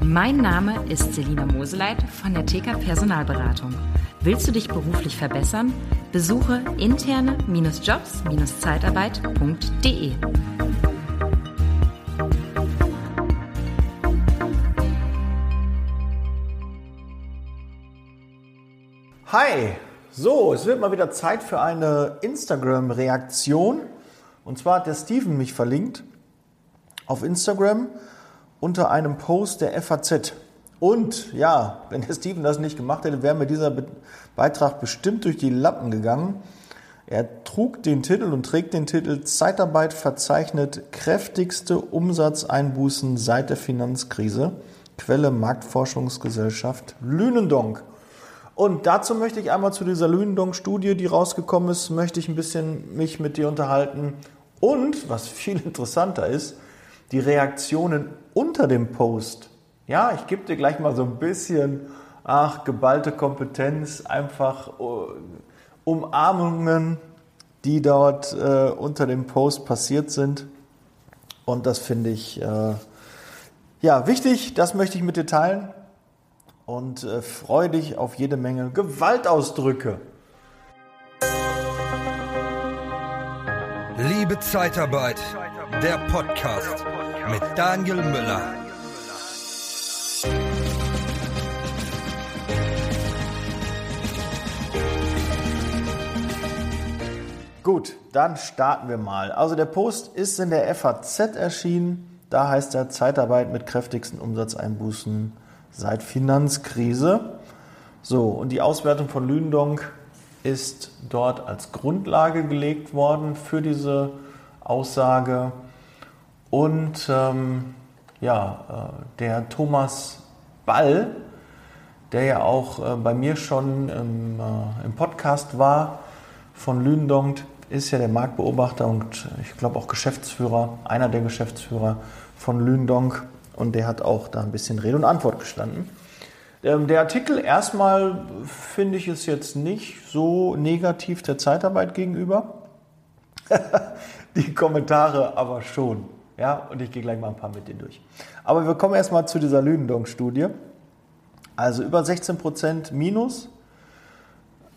Mein Name ist Selina Moseleit von der TK Personalberatung. Willst du dich beruflich verbessern? Besuche interne-jobs-zeitarbeit.de. Hi, so, es wird mal wieder Zeit für eine Instagram-Reaktion. Und zwar hat der Steven mich verlinkt auf Instagram unter einem Post der FAZ. Und ja, wenn der Steven das nicht gemacht hätte, wäre mir dieser Beitrag bestimmt durch die Lappen gegangen. Er trug den Titel und trägt den Titel Zeitarbeit verzeichnet kräftigste Umsatzeinbußen seit der Finanzkrise. Quelle Marktforschungsgesellschaft Lünendonk. Und dazu möchte ich einmal zu dieser Lünendonk-Studie, die rausgekommen ist, möchte ich ein bisschen mich mit dir unterhalten. Und, was viel interessanter ist, die Reaktionen unter dem Post. Ja, ich gebe dir gleich mal so ein bisschen, ach, geballte Kompetenz, einfach uh, Umarmungen, die dort äh, unter dem Post passiert sind. Und das finde ich äh, ja wichtig, das möchte ich mit dir teilen und äh, freue dich auf jede Menge Gewaltausdrücke. Liebe Zeitarbeit, der Podcast mit Daniel Müller. Gut, dann starten wir mal. Also der Post ist in der FAZ erschienen. Da heißt er Zeitarbeit mit kräftigsten Umsatzeinbußen seit Finanzkrise. So, und die Auswertung von Lündonk ist dort als Grundlage gelegt worden für diese Aussage. Und ähm, ja, äh, der Thomas Ball, der ja auch äh, bei mir schon im, äh, im Podcast war von Lündonk, ist ja der Marktbeobachter und ich glaube auch Geschäftsführer, einer der Geschäftsführer von Lündonk und der hat auch da ein bisschen Rede und Antwort gestanden. Ähm, der Artikel erstmal finde ich es jetzt nicht so negativ der Zeitarbeit gegenüber. Die Kommentare aber schon. Ja, und ich gehe gleich mal ein paar mit denen durch. Aber wir kommen erstmal zu dieser Lündong-Studie. Also über 16% Minus.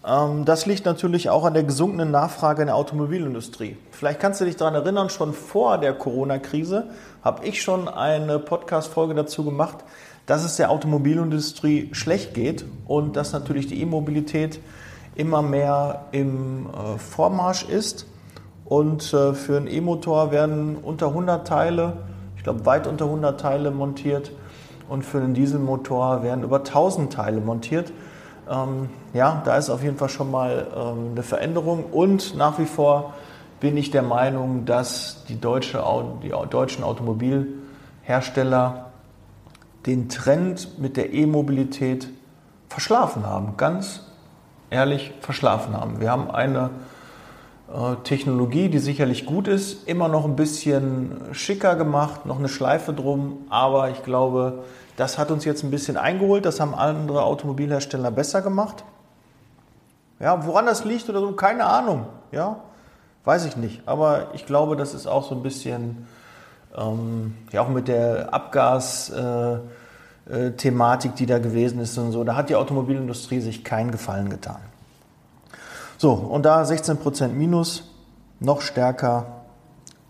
Ähm, das liegt natürlich auch an der gesunkenen Nachfrage in der Automobilindustrie. Vielleicht kannst du dich daran erinnern, schon vor der Corona-Krise habe ich schon eine Podcast-Folge dazu gemacht, dass es der Automobilindustrie schlecht geht und dass natürlich die E-Mobilität immer mehr im äh, Vormarsch ist und äh, für einen E-Motor werden unter 100 Teile, ich glaube weit unter 100 Teile montiert. Und für einen Dieselmotor werden über 1000 Teile montiert. Ähm, ja, da ist auf jeden Fall schon mal ähm, eine Veränderung. Und nach wie vor bin ich der Meinung, dass die, deutsche, die deutschen Automobilhersteller den Trend mit der E-Mobilität verschlafen haben. Ganz ehrlich verschlafen haben. Wir haben eine Technologie, die sicherlich gut ist, immer noch ein bisschen schicker gemacht, noch eine Schleife drum, aber ich glaube, das hat uns jetzt ein bisschen eingeholt, das haben andere Automobilhersteller besser gemacht. Ja, woran das liegt oder so, keine Ahnung, ja, weiß ich nicht, aber ich glaube, das ist auch so ein bisschen, ähm, ja, auch mit der Abgas- äh, Thematik, die da gewesen ist und so, da hat die Automobilindustrie sich keinen Gefallen getan. So, und da 16% Minus, noch stärker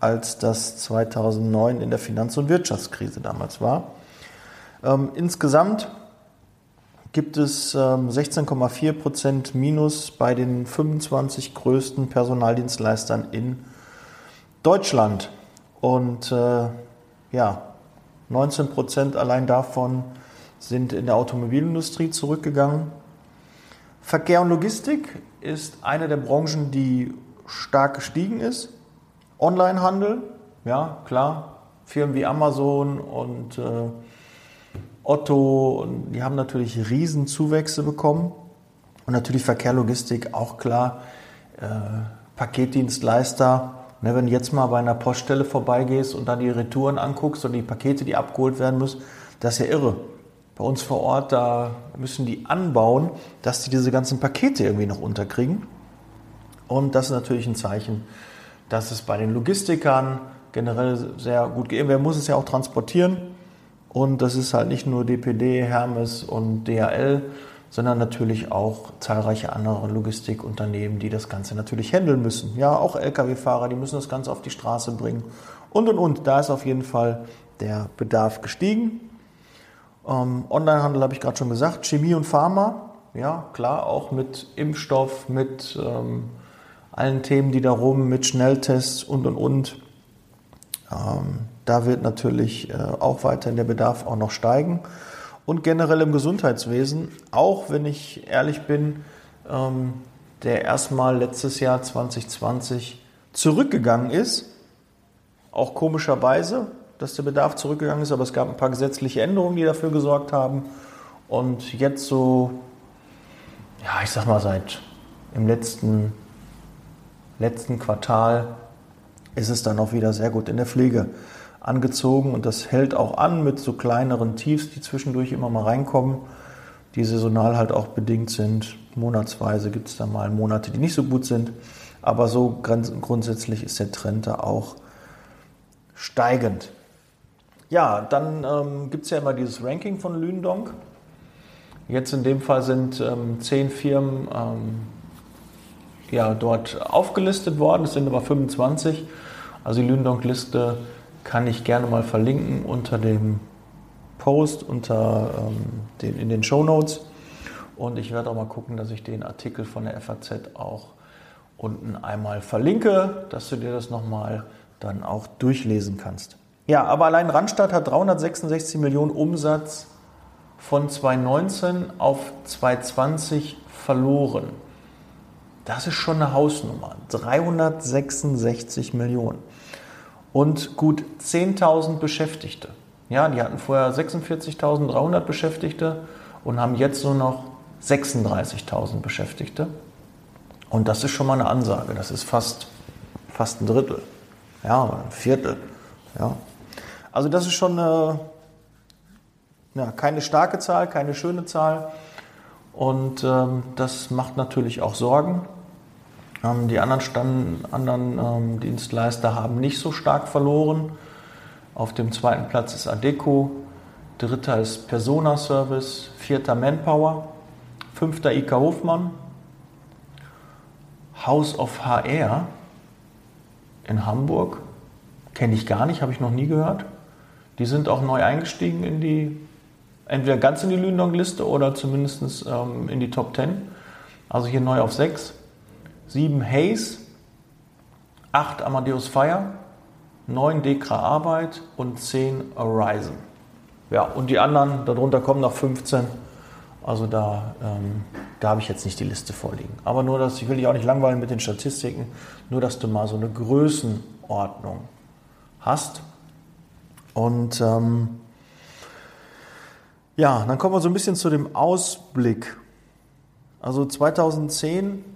als das 2009 in der Finanz- und Wirtschaftskrise damals war. Ähm, insgesamt gibt es ähm, 16,4% Minus bei den 25 größten Personaldienstleistern in Deutschland. Und äh, ja, 19% allein davon sind in der Automobilindustrie zurückgegangen. Verkehr und Logistik ist eine der Branchen, die stark gestiegen ist. Onlinehandel, ja klar, Firmen wie Amazon und äh, Otto, die haben natürlich Riesenzuwächse bekommen. Und natürlich Verkehr, Logistik, auch klar, äh, Paketdienstleister. Ne, wenn du jetzt mal bei einer Poststelle vorbeigehst und dann die Retouren anguckst und die Pakete, die abgeholt werden müssen, das ist ja irre bei uns vor Ort, da müssen die anbauen, dass die diese ganzen Pakete irgendwie noch unterkriegen. Und das ist natürlich ein Zeichen, dass es bei den Logistikern generell sehr gut geht. Wer muss es ja auch transportieren. Und das ist halt nicht nur DPD, Hermes und DHL, sondern natürlich auch zahlreiche andere Logistikunternehmen, die das Ganze natürlich handeln müssen. Ja, auch Lkw-Fahrer, die müssen das Ganze auf die Straße bringen. Und, und, und. Da ist auf jeden Fall der Bedarf gestiegen. Ähm, Onlinehandel habe ich gerade schon gesagt. Chemie und Pharma, ja, klar, auch mit Impfstoff, mit ähm, allen Themen, die da rum, mit Schnelltests und, und, und. Ähm, da wird natürlich äh, auch weiterhin der Bedarf auch noch steigen. Und generell im Gesundheitswesen, auch wenn ich ehrlich bin, ähm, der erstmal letztes Jahr 2020 zurückgegangen ist, auch komischerweise, dass der Bedarf zurückgegangen ist, aber es gab ein paar gesetzliche Änderungen, die dafür gesorgt haben. Und jetzt so, ja, ich sag mal, seit im letzten, letzten Quartal ist es dann auch wieder sehr gut in der Pflege angezogen und das hält auch an mit so kleineren Tiefs, die zwischendurch immer mal reinkommen, die saisonal halt auch bedingt sind. Monatsweise gibt es da mal Monate, die nicht so gut sind, aber so grundsätzlich ist der Trend da auch steigend. Ja, dann ähm, gibt es ja immer dieses Ranking von Lündonk. Jetzt in dem Fall sind ähm, zehn Firmen ähm, ja, dort aufgelistet worden, es sind aber 25. Also die Lündonk-Liste kann ich gerne mal verlinken unter dem Post, unter, ähm, den, in den Show Notes. Und ich werde auch mal gucken, dass ich den Artikel von der FAZ auch unten einmal verlinke, dass du dir das nochmal dann auch durchlesen kannst. Ja, aber allein Randstadt hat 366 Millionen Umsatz von 2019 auf 2020 verloren. Das ist schon eine Hausnummer. 366 Millionen und gut 10.000 Beschäftigte. Ja, die hatten vorher 46.300 Beschäftigte und haben jetzt nur noch 36.000 Beschäftigte. Und das ist schon mal eine Ansage. Das ist fast, fast ein Drittel. Ja, ein Viertel. Ja. Also das ist schon eine, ja, keine starke Zahl, keine schöne Zahl. Und ähm, das macht natürlich auch Sorgen. Ähm, die anderen, Stand, anderen ähm, Dienstleister haben nicht so stark verloren. Auf dem zweiten Platz ist Adeco, dritter ist Persona Service, vierter Manpower, fünfter IK Hofmann, House of HR in Hamburg, kenne ich gar nicht, habe ich noch nie gehört. Die sind auch neu eingestiegen in die, entweder ganz in die Lündong-Liste oder zumindest ähm, in die Top 10. Also hier neu auf 6. 7 Haze, 8 Amadeus Fire, 9 Dekra Arbeit und 10 Horizon. Ja, und die anderen, darunter kommen noch 15. Also da, ähm, da habe ich jetzt nicht die Liste vorliegen. Aber nur, dass ich will dich auch nicht langweilen mit den Statistiken, nur dass du mal so eine Größenordnung hast. Und ähm, ja, dann kommen wir so ein bisschen zu dem Ausblick. Also 2010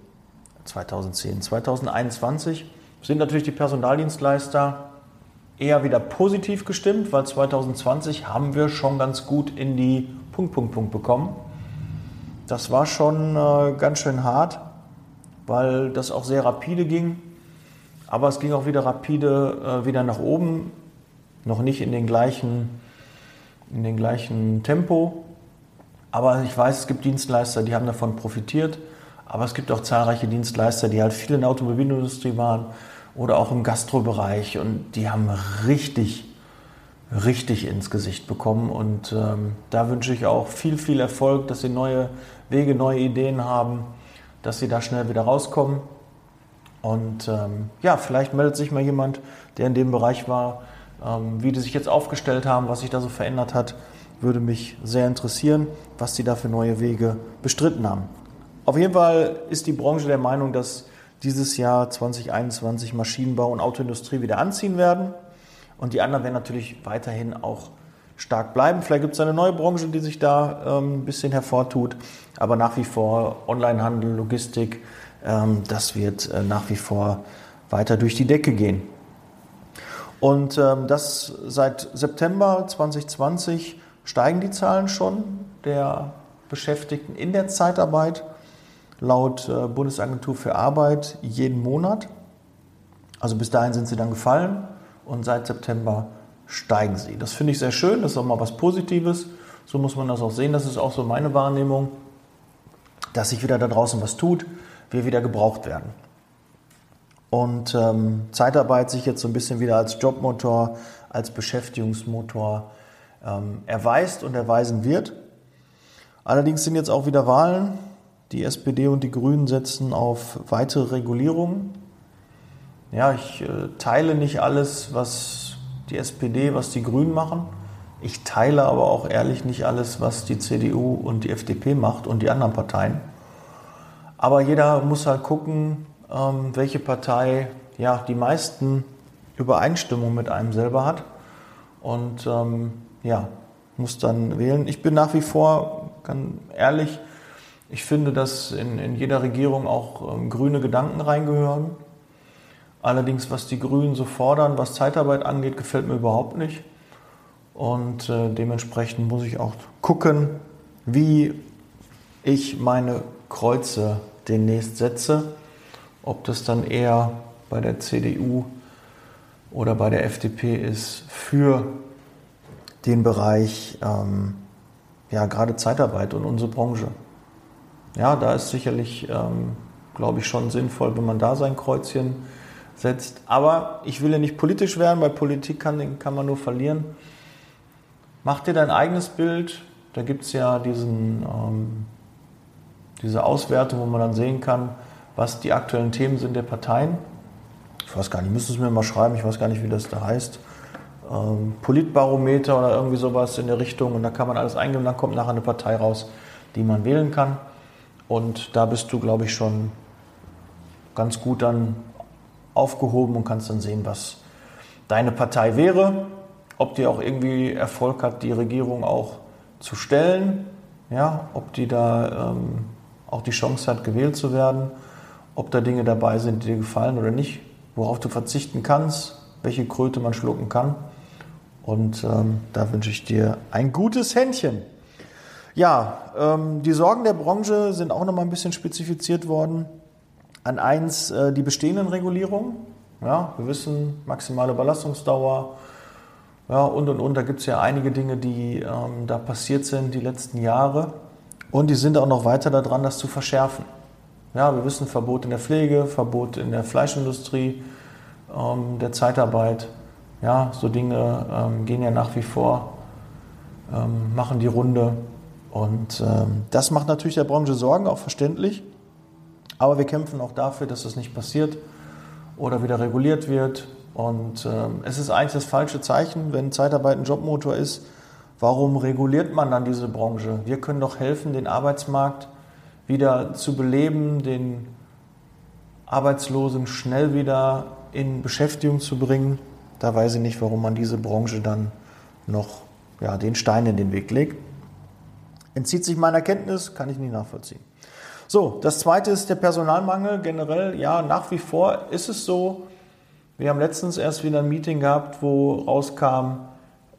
2010. 2021 sind natürlich die Personaldienstleister eher wieder positiv gestimmt, weil 2020 haben wir schon ganz gut in die Punkt, Punkt, Punkt bekommen. Das war schon äh, ganz schön hart, weil das auch sehr rapide ging. Aber es ging auch wieder rapide äh, wieder nach oben, noch nicht in den gleichen, in den gleichen Tempo. Aber ich weiß, es gibt Dienstleister, die haben davon profitiert. Aber es gibt auch zahlreiche Dienstleister, die halt viel in der Automobilindustrie waren oder auch im Gastrobereich und die haben richtig, richtig ins Gesicht bekommen. Und ähm, da wünsche ich auch viel, viel Erfolg, dass sie neue Wege, neue Ideen haben, dass sie da schnell wieder rauskommen. Und ähm, ja, vielleicht meldet sich mal jemand, der in dem Bereich war, wie die sich jetzt aufgestellt haben, was sich da so verändert hat. Würde mich sehr interessieren, was sie da für neue Wege bestritten haben. Auf jeden Fall ist die Branche der Meinung, dass dieses Jahr 2021 Maschinenbau und Autoindustrie wieder anziehen werden. Und die anderen werden natürlich weiterhin auch stark bleiben. Vielleicht gibt es eine neue Branche, die sich da ähm, ein bisschen hervortut. Aber nach wie vor Onlinehandel, Logistik, ähm, das wird äh, nach wie vor weiter durch die Decke gehen. Und ähm, das seit September 2020 steigen die Zahlen schon der Beschäftigten in der Zeitarbeit laut äh, Bundesagentur für Arbeit jeden Monat. Also bis dahin sind sie dann gefallen und seit September steigen sie. Das finde ich sehr schön, das ist auch mal was Positives. So muss man das auch sehen. Das ist auch so meine Wahrnehmung, dass sich wieder da draußen was tut, wir wieder gebraucht werden. Und ähm, Zeitarbeit sich jetzt so ein bisschen wieder als Jobmotor, als Beschäftigungsmotor ähm, erweist und erweisen wird. Allerdings sind jetzt auch wieder Wahlen. Die SPD und die Grünen setzen auf weitere Regulierungen. Ja, ich äh, teile nicht alles, was die SPD, was die Grünen machen. Ich teile aber auch ehrlich nicht alles, was die CDU und die FDP macht und die anderen Parteien. Aber jeder muss halt gucken, ähm, welche Partei ja, die meisten Übereinstimmungen mit einem selber hat. Und ähm, ja, muss dann wählen. Ich bin nach wie vor, ganz ehrlich, ich finde, dass in, in jeder Regierung auch ähm, grüne Gedanken reingehören. Allerdings, was die Grünen so fordern, was Zeitarbeit angeht, gefällt mir überhaupt nicht. Und äh, dementsprechend muss ich auch gucken, wie ich meine Kreuze demnächst setze. Ob das dann eher bei der CDU oder bei der FDP ist für den Bereich, ähm, ja, gerade Zeitarbeit und unsere Branche. Ja, da ist sicherlich, ähm, glaube ich, schon sinnvoll, wenn man da sein Kreuzchen setzt. Aber ich will ja nicht politisch werden, bei Politik kann, kann man nur verlieren. Mach dir dein eigenes Bild. Da gibt es ja diesen, ähm, diese Auswertung, wo man dann sehen kann, was die aktuellen Themen sind der Parteien. Ich weiß gar nicht, müssen es mir mal schreiben, ich weiß gar nicht, wie das da heißt. Ähm, Politbarometer oder irgendwie sowas in der Richtung. Und da kann man alles eingeben, dann kommt nachher eine Partei raus, die man wählen kann. Und da bist du, glaube ich, schon ganz gut dann aufgehoben und kannst dann sehen, was deine Partei wäre ob die auch irgendwie Erfolg hat, die Regierung auch zu stellen, ja, ob die da ähm, auch die Chance hat, gewählt zu werden, ob da Dinge dabei sind, die dir gefallen oder nicht, worauf du verzichten kannst, welche Kröte man schlucken kann. Und ähm, da wünsche ich dir ein gutes Händchen. Ja, ähm, die Sorgen der Branche sind auch nochmal ein bisschen spezifiziert worden. An eins äh, die bestehenden Regulierungen. Ja, wir wissen, maximale Belastungsdauer, ja, und und und. Da gibt es ja einige Dinge, die ähm, da passiert sind die letzten Jahre. Und die sind auch noch weiter daran, das zu verschärfen. Ja, wir wissen, Verbot in der Pflege, Verbot in der Fleischindustrie, ähm, der Zeitarbeit. Ja, so Dinge ähm, gehen ja nach wie vor, ähm, machen die Runde. Und ähm, das macht natürlich der Branche Sorgen, auch verständlich. Aber wir kämpfen auch dafür, dass das nicht passiert oder wieder reguliert wird und ähm, es ist eigentlich das falsche Zeichen, wenn Zeitarbeit ein Jobmotor ist. Warum reguliert man dann diese Branche? Wir können doch helfen, den Arbeitsmarkt wieder zu beleben, den Arbeitslosen schnell wieder in Beschäftigung zu bringen. Da weiß ich nicht, warum man diese Branche dann noch ja, den Stein in den Weg legt. Entzieht sich meiner Kenntnis, kann ich nicht nachvollziehen. So, das zweite ist der Personalmangel. Generell, ja, nach wie vor ist es so, wir haben letztens erst wieder ein Meeting gehabt, wo rauskam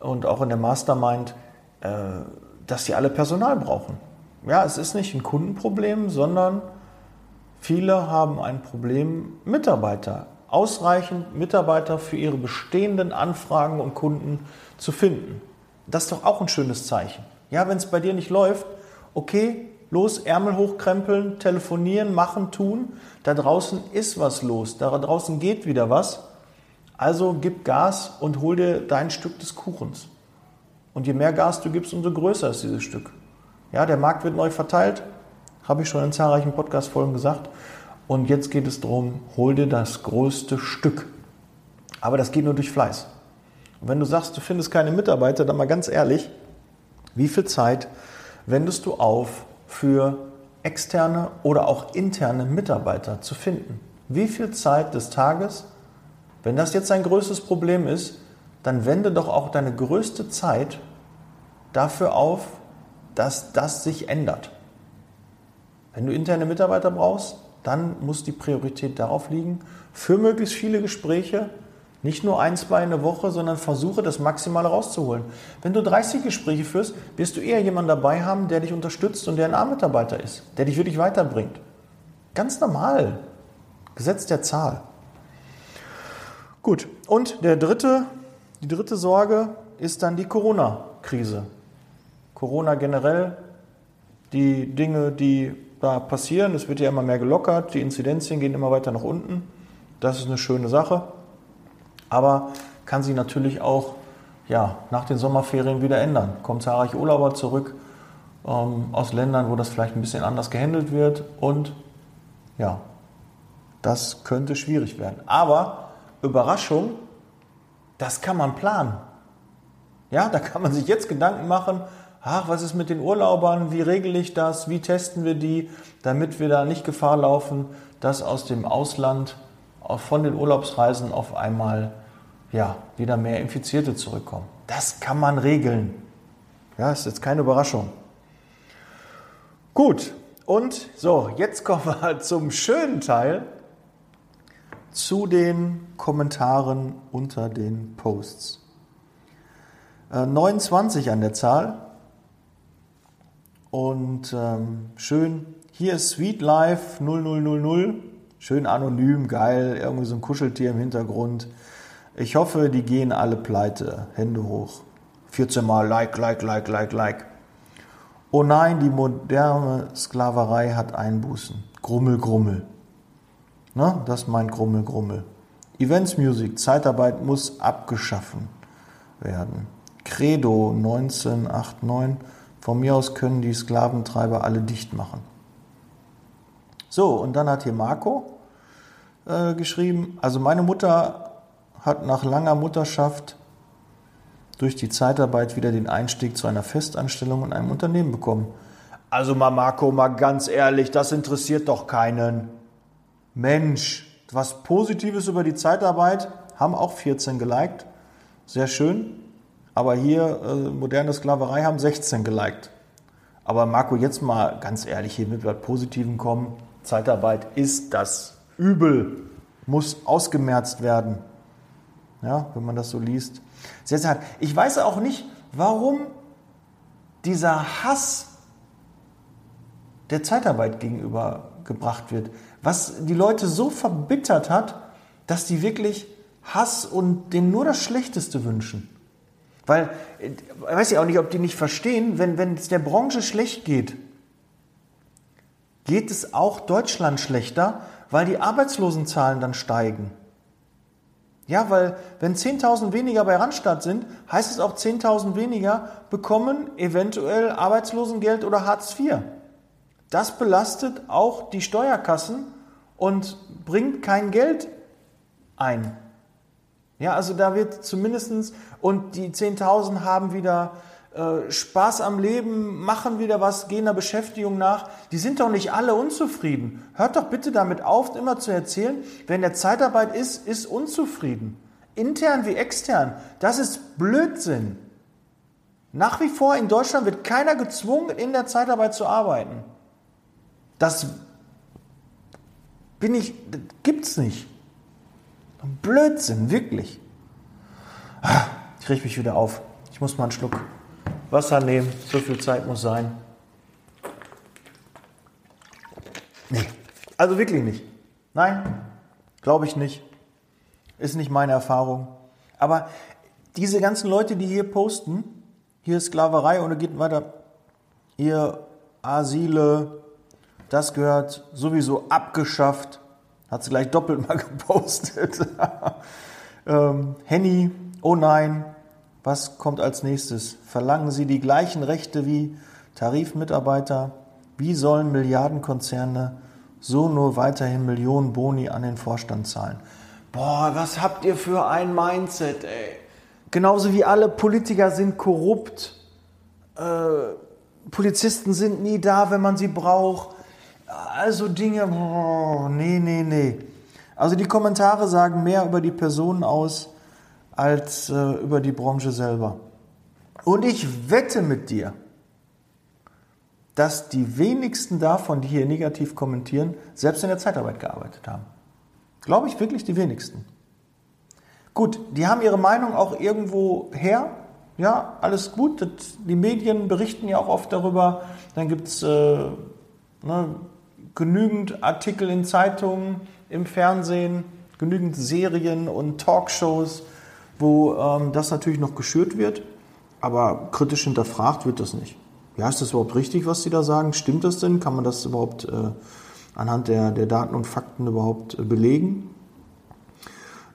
und auch in der Mastermind, äh, dass sie alle Personal brauchen. Ja, es ist nicht ein Kundenproblem, sondern viele haben ein Problem, Mitarbeiter, ausreichend Mitarbeiter für ihre bestehenden Anfragen und Kunden zu finden. Das ist doch auch ein schönes Zeichen. Ja, wenn es bei dir nicht läuft, okay, los, Ärmel hochkrempeln, telefonieren, machen, tun. Da draußen ist was los, da draußen geht wieder was. Also gib Gas und hol dir dein Stück des Kuchens. Und je mehr Gas du gibst, umso größer ist dieses Stück. Ja, der Markt wird neu verteilt, habe ich schon in zahlreichen Podcast-Folgen gesagt. Und jetzt geht es darum, hol dir das größte Stück. Aber das geht nur durch Fleiß. Und wenn du sagst, du findest keine Mitarbeiter, dann mal ganz ehrlich, wie viel Zeit wendest du auf für externe oder auch interne Mitarbeiter zu finden? Wie viel Zeit des Tages wenn das jetzt dein größtes Problem ist, dann wende doch auch deine größte Zeit dafür auf, dass das sich ändert. Wenn du interne Mitarbeiter brauchst, dann muss die Priorität darauf liegen, für möglichst viele Gespräche, nicht nur ein, zwei in der Woche, sondern versuche das Maximale rauszuholen. Wenn du 30 Gespräche führst, wirst du eher jemanden dabei haben, der dich unterstützt und der ein A-Mitarbeiter ist, der dich wirklich weiterbringt. Ganz normal. Gesetz der Zahl. Gut, und der dritte die dritte Sorge ist dann die Corona-Krise. Corona generell, die Dinge, die da passieren, es wird ja immer mehr gelockert, die Inzidenzien gehen immer weiter nach unten. Das ist eine schöne Sache. Aber kann sich natürlich auch ja, nach den Sommerferien wieder ändern. Kommen zahlreiche Urlauber zurück ähm, aus Ländern, wo das vielleicht ein bisschen anders gehandelt wird. Und ja, das könnte schwierig werden. Aber Überraschung, das kann man planen. Ja, da kann man sich jetzt Gedanken machen, ach, was ist mit den Urlaubern, wie regel ich das, wie testen wir die, damit wir da nicht Gefahr laufen, dass aus dem Ausland von den Urlaubsreisen auf einmal ja, wieder mehr Infizierte zurückkommen. Das kann man regeln. Ja, ist jetzt keine Überraschung. Gut, und so, jetzt kommen wir zum schönen Teil, zu den Kommentaren unter den Posts. 29 äh, an der Zahl. Und ähm, schön, hier ist Sweet Life 0000. Schön anonym, geil, irgendwie so ein Kuscheltier im Hintergrund. Ich hoffe, die gehen alle pleite. Hände hoch. 14 Mal Like, Like, Like, Like, Like. Oh nein, die moderne Sklaverei hat Einbußen. Grummel, Grummel. Na, das ist mein Grummel, Grummel. Events Music, Zeitarbeit muss abgeschaffen werden. Credo 1989 von mir aus können die Sklaventreiber alle dicht machen. So, und dann hat hier Marco äh, geschrieben, also meine Mutter hat nach langer Mutterschaft durch die Zeitarbeit wieder den Einstieg zu einer Festanstellung in einem Unternehmen bekommen. Also mal Marco, mal ganz ehrlich, das interessiert doch keinen. Mensch, was Positives über die Zeitarbeit haben auch 14 geliked. Sehr schön. Aber hier äh, moderne Sklaverei haben 16 geliked. Aber Marco, jetzt mal ganz ehrlich hier mit was Positivem kommen. Zeitarbeit ist das Übel, muss ausgemerzt werden. Ja, wenn man das so liest. Sehr, sehr hart. Ich weiß auch nicht, warum dieser Hass der Zeitarbeit gegenüber gebracht wird. Was die Leute so verbittert hat, dass die wirklich Hass und denen nur das Schlechteste wünschen. Weil, ich weiß ja auch nicht, ob die nicht verstehen, wenn, wenn es der Branche schlecht geht, geht es auch Deutschland schlechter, weil die Arbeitslosenzahlen dann steigen. Ja, weil wenn 10.000 weniger bei Randstadt sind, heißt es auch 10.000 weniger bekommen eventuell Arbeitslosengeld oder Hartz IV. Das belastet auch die Steuerkassen und bringt kein Geld ein. Ja, also da wird zumindestens und die 10.000 haben wieder äh, Spaß am Leben, machen wieder was, gehen der Beschäftigung nach. Die sind doch nicht alle unzufrieden. Hört doch bitte damit auf, immer zu erzählen, wer in der Zeitarbeit ist, ist unzufrieden. Intern wie extern. Das ist Blödsinn. Nach wie vor in Deutschland wird keiner gezwungen, in der Zeitarbeit zu arbeiten. Das bin ich, das gibt's nicht. Blödsinn, wirklich. Ah, ich richte mich wieder auf. Ich muss mal einen Schluck Wasser nehmen. So viel Zeit muss sein. Nee, also wirklich nicht. Nein, glaube ich nicht. Ist nicht meine Erfahrung. Aber diese ganzen Leute, die hier posten, hier Sklaverei und geht weiter, hier Asile, das gehört sowieso abgeschafft. Hat sie gleich doppelt mal gepostet. ähm, Henny, oh nein, was kommt als nächstes? Verlangen Sie die gleichen Rechte wie Tarifmitarbeiter? Wie sollen Milliardenkonzerne so nur weiterhin Millionen Boni an den Vorstand zahlen? Boah, was habt ihr für ein Mindset, ey? Genauso wie alle Politiker sind korrupt. Äh, Polizisten sind nie da, wenn man sie braucht. Also Dinge, boah, nee, nee, nee. Also die Kommentare sagen mehr über die Personen aus als äh, über die Branche selber. Und ich wette mit dir, dass die wenigsten davon, die hier negativ kommentieren, selbst in der Zeitarbeit gearbeitet haben. Glaube ich wirklich die wenigsten. Gut, die haben ihre Meinung auch irgendwo her. Ja, alles gut. Das, die Medien berichten ja auch oft darüber. Dann gibt es äh, ne, genügend Artikel in Zeitungen, im Fernsehen, genügend Serien und Talkshows, wo ähm, das natürlich noch geschürt wird, aber kritisch hinterfragt wird das nicht. Ja, ist das überhaupt richtig, was Sie da sagen? Stimmt das denn? Kann man das überhaupt äh, anhand der, der Daten und Fakten überhaupt äh, belegen?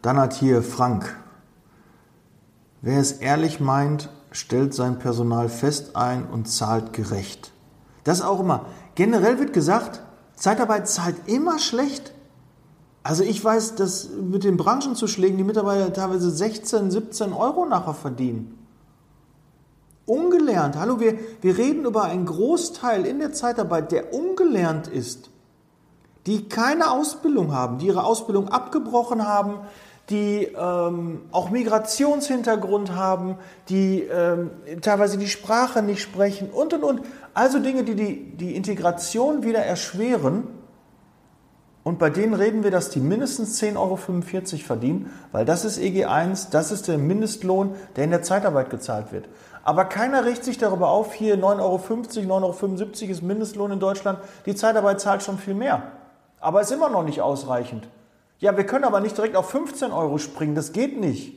Dann hat hier Frank. Wer es ehrlich meint, stellt sein Personal fest ein und zahlt gerecht. Das auch immer. Generell wird gesagt, Zeitarbeit zahlt immer schlecht. Also ich weiß, dass mit den Branchenzuschlägen die Mitarbeiter teilweise 16, 17 Euro nachher verdienen. Ungelernt. Hallo, wir, wir reden über einen Großteil in der Zeitarbeit, der ungelernt ist, die keine Ausbildung haben, die ihre Ausbildung abgebrochen haben, die ähm, auch Migrationshintergrund haben, die ähm, teilweise die Sprache nicht sprechen und und und. Also Dinge, die, die die Integration wieder erschweren. Und bei denen reden wir, dass die mindestens 10,45 Euro verdienen, weil das ist EG1, das ist der Mindestlohn, der in der Zeitarbeit gezahlt wird. Aber keiner richtet sich darüber auf, hier 9,50 Euro, 9,75 Euro ist Mindestlohn in Deutschland. Die Zeitarbeit zahlt schon viel mehr. Aber ist immer noch nicht ausreichend. Ja, wir können aber nicht direkt auf 15 Euro springen, das geht nicht.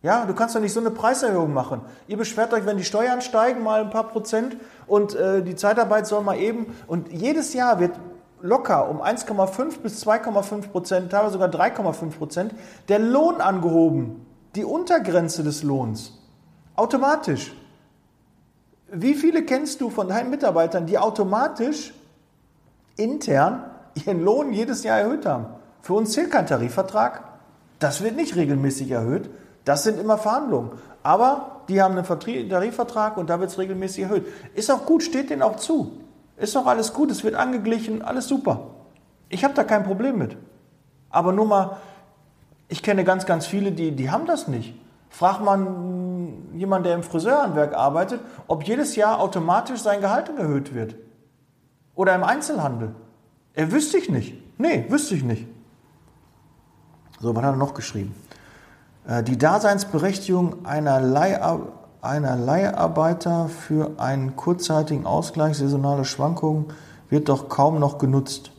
Ja, du kannst doch nicht so eine Preiserhöhung machen. Ihr beschwert euch, wenn die Steuern steigen, mal ein paar Prozent und äh, die Zeitarbeit soll mal eben. Und jedes Jahr wird locker um 1,5 bis 2,5 Prozent, teilweise sogar 3,5 Prozent, der Lohn angehoben. Die Untergrenze des Lohns. Automatisch. Wie viele kennst du von deinen Mitarbeitern, die automatisch intern ihren Lohn jedes Jahr erhöht haben? Für uns zählt kein Tarifvertrag. Das wird nicht regelmäßig erhöht. Das sind immer Verhandlungen. Aber die haben einen Tarifvertrag und da wird es regelmäßig erhöht. Ist auch gut, steht denen auch zu. Ist auch alles gut, es wird angeglichen, alles super. Ich habe da kein Problem mit. Aber nur mal, ich kenne ganz, ganz viele, die, die haben das nicht. Frag man jemanden, der im Friseurhandwerk arbeitet, ob jedes Jahr automatisch sein Gehalt erhöht wird. Oder im Einzelhandel. Er wüsste ich nicht. Nee, wüsste ich nicht. So, was hat er noch geschrieben? Äh, die Daseinsberechtigung einer, Leihar einer Leiharbeiter für einen kurzzeitigen Ausgleich saisonale Schwankungen wird doch kaum noch genutzt.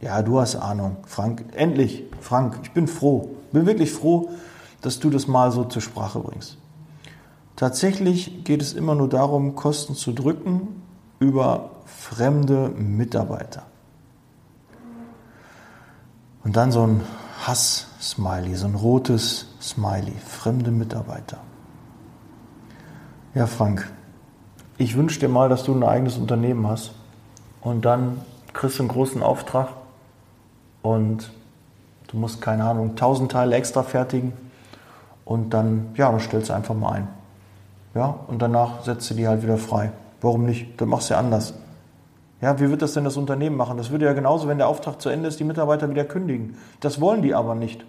Ja, du hast Ahnung, Frank. Endlich, Frank, ich bin froh. Bin wirklich froh, dass du das mal so zur Sprache bringst. Tatsächlich geht es immer nur darum, Kosten zu drücken über fremde Mitarbeiter. Und dann so ein Hass-Smiley, so ein rotes Smiley, fremde Mitarbeiter. Ja, Frank, ich wünsche dir mal, dass du ein eigenes Unternehmen hast und dann kriegst du einen großen Auftrag und du musst, keine Ahnung, tausend Teile extra fertigen und dann, ja, dann stellst du einfach mal ein. Ja, und danach setzt du die halt wieder frei. Warum nicht? Dann machst du ja anders. Ja, wie wird das denn das Unternehmen machen? Das würde ja genauso, wenn der Auftrag zu Ende ist, die Mitarbeiter wieder kündigen. Das wollen die aber nicht.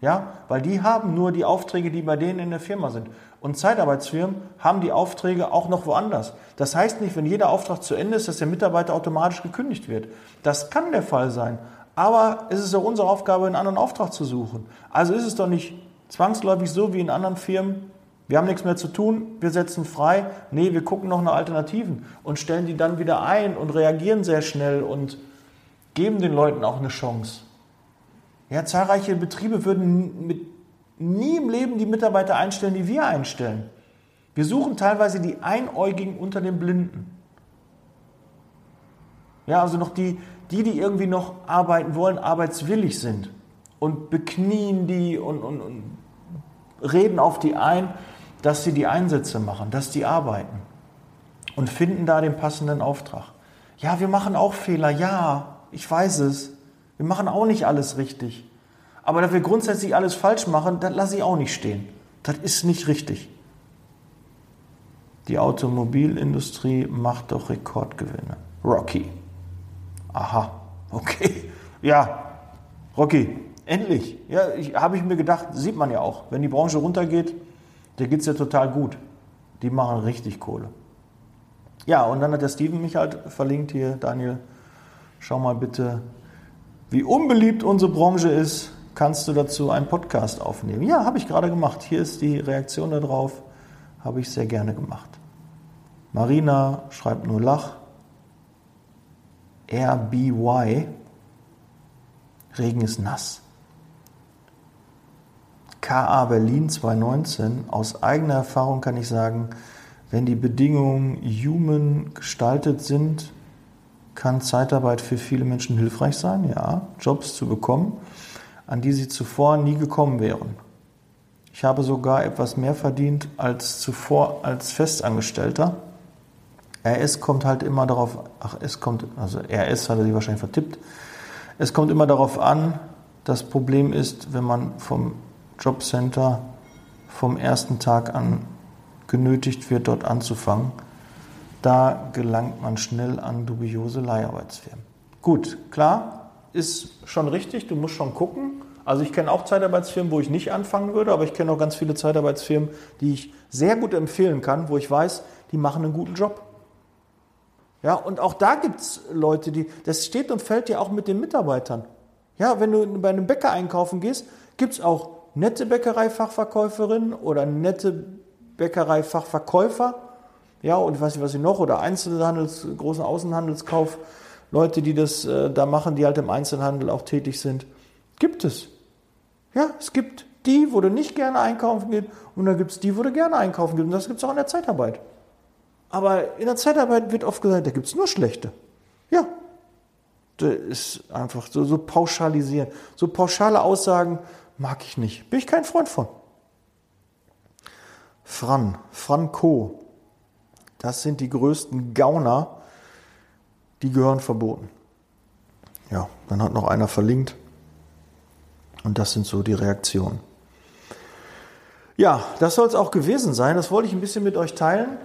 Ja, weil die haben nur die Aufträge, die bei denen in der Firma sind. Und Zeitarbeitsfirmen haben die Aufträge auch noch woanders. Das heißt nicht, wenn jeder Auftrag zu Ende ist, dass der Mitarbeiter automatisch gekündigt wird. Das kann der Fall sein. Aber es ist auch unsere Aufgabe, einen anderen Auftrag zu suchen. Also ist es doch nicht zwangsläufig so wie in anderen Firmen, wir haben nichts mehr zu tun, wir setzen frei. Nee, wir gucken noch nach Alternativen und stellen die dann wieder ein und reagieren sehr schnell und geben den Leuten auch eine Chance. Ja, zahlreiche Betriebe würden mit, nie im Leben die Mitarbeiter einstellen, die wir einstellen. Wir suchen teilweise die Einäugigen unter den Blinden. Ja, also noch die, die, die irgendwie noch arbeiten wollen, arbeitswillig sind und beknien die und, und, und reden auf die ein dass sie die Einsätze machen, dass die arbeiten und finden da den passenden Auftrag. Ja, wir machen auch Fehler, ja, ich weiß es. Wir machen auch nicht alles richtig. Aber dass wir grundsätzlich alles falsch machen, das lasse ich auch nicht stehen. Das ist nicht richtig. Die Automobilindustrie macht doch Rekordgewinne. Rocky. Aha, okay. Ja, Rocky, endlich. Ja, habe ich mir gedacht, sieht man ja auch. Wenn die Branche runtergeht, der geht es ja total gut. Die machen richtig Kohle. Ja, und dann hat der Steven mich halt verlinkt hier, Daniel, schau mal bitte, wie unbeliebt unsere Branche ist. Kannst du dazu einen Podcast aufnehmen? Ja, habe ich gerade gemacht. Hier ist die Reaktion darauf. Habe ich sehr gerne gemacht. Marina schreibt nur Lach. RBY. Regen ist nass. KA Berlin 2019. Aus eigener Erfahrung kann ich sagen, wenn die Bedingungen human gestaltet sind, kann Zeitarbeit für viele Menschen hilfreich sein, ja, Jobs zu bekommen, an die sie zuvor nie gekommen wären. Ich habe sogar etwas mehr verdient als zuvor als Festangestellter. RS kommt halt immer darauf, ach, es kommt, also RS hat er sich wahrscheinlich vertippt. Es kommt immer darauf an, das Problem ist, wenn man vom Jobcenter vom ersten Tag an genötigt wird, dort anzufangen, da gelangt man schnell an dubiose Leiharbeitsfirmen. Gut, klar, ist schon richtig, du musst schon gucken. Also ich kenne auch Zeitarbeitsfirmen, wo ich nicht anfangen würde, aber ich kenne auch ganz viele Zeitarbeitsfirmen, die ich sehr gut empfehlen kann, wo ich weiß, die machen einen guten Job. Ja, und auch da gibt es Leute, die, das steht und fällt ja auch mit den Mitarbeitern. Ja, wenn du bei einem Bäcker einkaufen gehst, gibt es auch nette Bäckereifachverkäuferinnen oder nette Bäckereifachverkäufer, ja, und ich weiß nicht, was sie noch, oder Einzelhandels, großen Außenhandelskauf, Leute, die das äh, da machen, die halt im Einzelhandel auch tätig sind. Gibt es. Ja, es gibt die, wo du nicht gerne einkaufen gehst, und dann gibt es die, wo du gerne einkaufen gehst. Und das gibt es auch in der Zeitarbeit. Aber in der Zeitarbeit wird oft gesagt, da gibt es nur schlechte. Ja, das ist einfach so, so pauschalisieren. So pauschale Aussagen mag ich nicht. Bin ich kein Freund von. Fran, Franco, das sind die größten Gauner, die gehören verboten. Ja, dann hat noch einer verlinkt. Und das sind so die Reaktionen. Ja, das soll es auch gewesen sein. Das wollte ich ein bisschen mit euch teilen.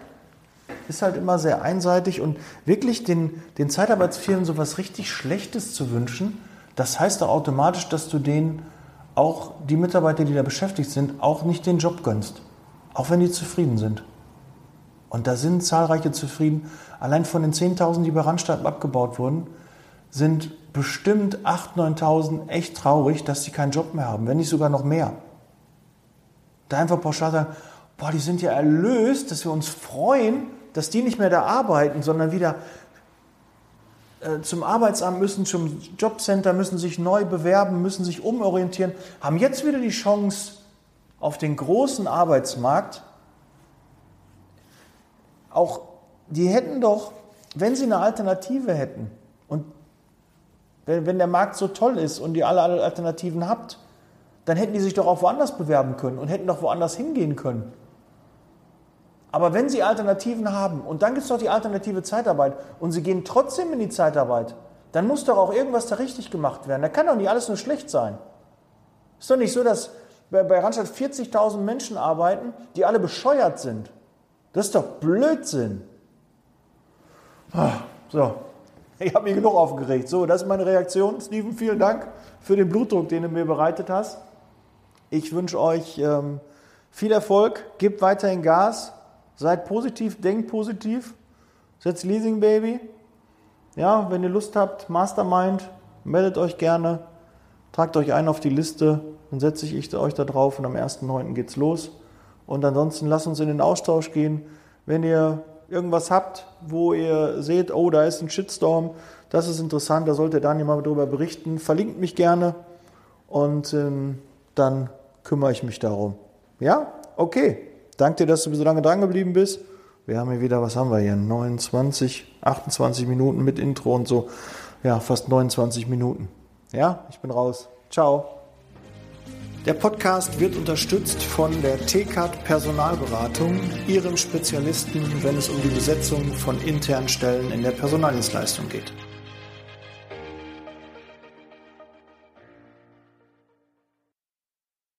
Ist halt immer sehr einseitig und wirklich den, den Zeitarbeitsfirmen so was richtig Schlechtes zu wünschen, das heißt doch automatisch, dass du denen auch die Mitarbeiter, die da beschäftigt sind, auch nicht den Job gönnst. Auch wenn die zufrieden sind. Und da sind zahlreiche zufrieden. Allein von den 10.000, die bei Randstadt abgebaut wurden, sind bestimmt 8.000, 9.000 echt traurig, dass sie keinen Job mehr haben, wenn nicht sogar noch mehr. Da einfach pauschal sagen, boah, die sind ja erlöst, dass wir uns freuen, dass die nicht mehr da arbeiten, sondern wieder zum Arbeitsamt müssen, zum Jobcenter, müssen sich neu bewerben, müssen sich umorientieren, haben jetzt wieder die Chance auf den großen Arbeitsmarkt auch, die hätten doch, wenn sie eine Alternative hätten und wenn, wenn der Markt so toll ist und ihr alle Alternativen habt, dann hätten die sich doch auch woanders bewerben können und hätten doch woanders hingehen können. Aber wenn sie Alternativen haben und dann gibt es doch die alternative Zeitarbeit und sie gehen trotzdem in die Zeitarbeit, dann muss doch auch irgendwas da richtig gemacht werden. Da kann doch nicht alles nur schlecht sein. Ist doch nicht so, dass bei, bei Randstadt 40.000 Menschen arbeiten, die alle bescheuert sind. Das ist doch Blödsinn. Ah, so, ich habe mich genug aufgeregt. So, das ist meine Reaktion. Steven, vielen Dank für den Blutdruck, den du mir bereitet hast. Ich wünsche euch ähm, viel Erfolg, gebt weiterhin Gas, seid positiv, denkt positiv, setzt Leasing Baby. Ja, wenn ihr Lust habt, Mastermind, meldet euch gerne, tragt euch ein auf die Liste, dann setze ich euch da drauf und am 1.9. geht's los. Und ansonsten lasst uns in den Austausch gehen. Wenn ihr irgendwas habt, wo ihr seht, oh, da ist ein Shitstorm, das ist interessant, da sollte Daniel mal darüber berichten, verlinkt mich gerne und ähm, dann kümmere ich mich darum. Ja? Okay. Danke dir, dass du so lange dran geblieben bist. Wir haben hier wieder, was haben wir hier? 29, 28 Minuten mit Intro und so. Ja, fast 29 Minuten. Ja, ich bin raus. Ciao. Der Podcast wird unterstützt von der TCAT Personalberatung, ihrem Spezialisten, wenn es um die Besetzung von internen Stellen in der Personaldienstleistung geht.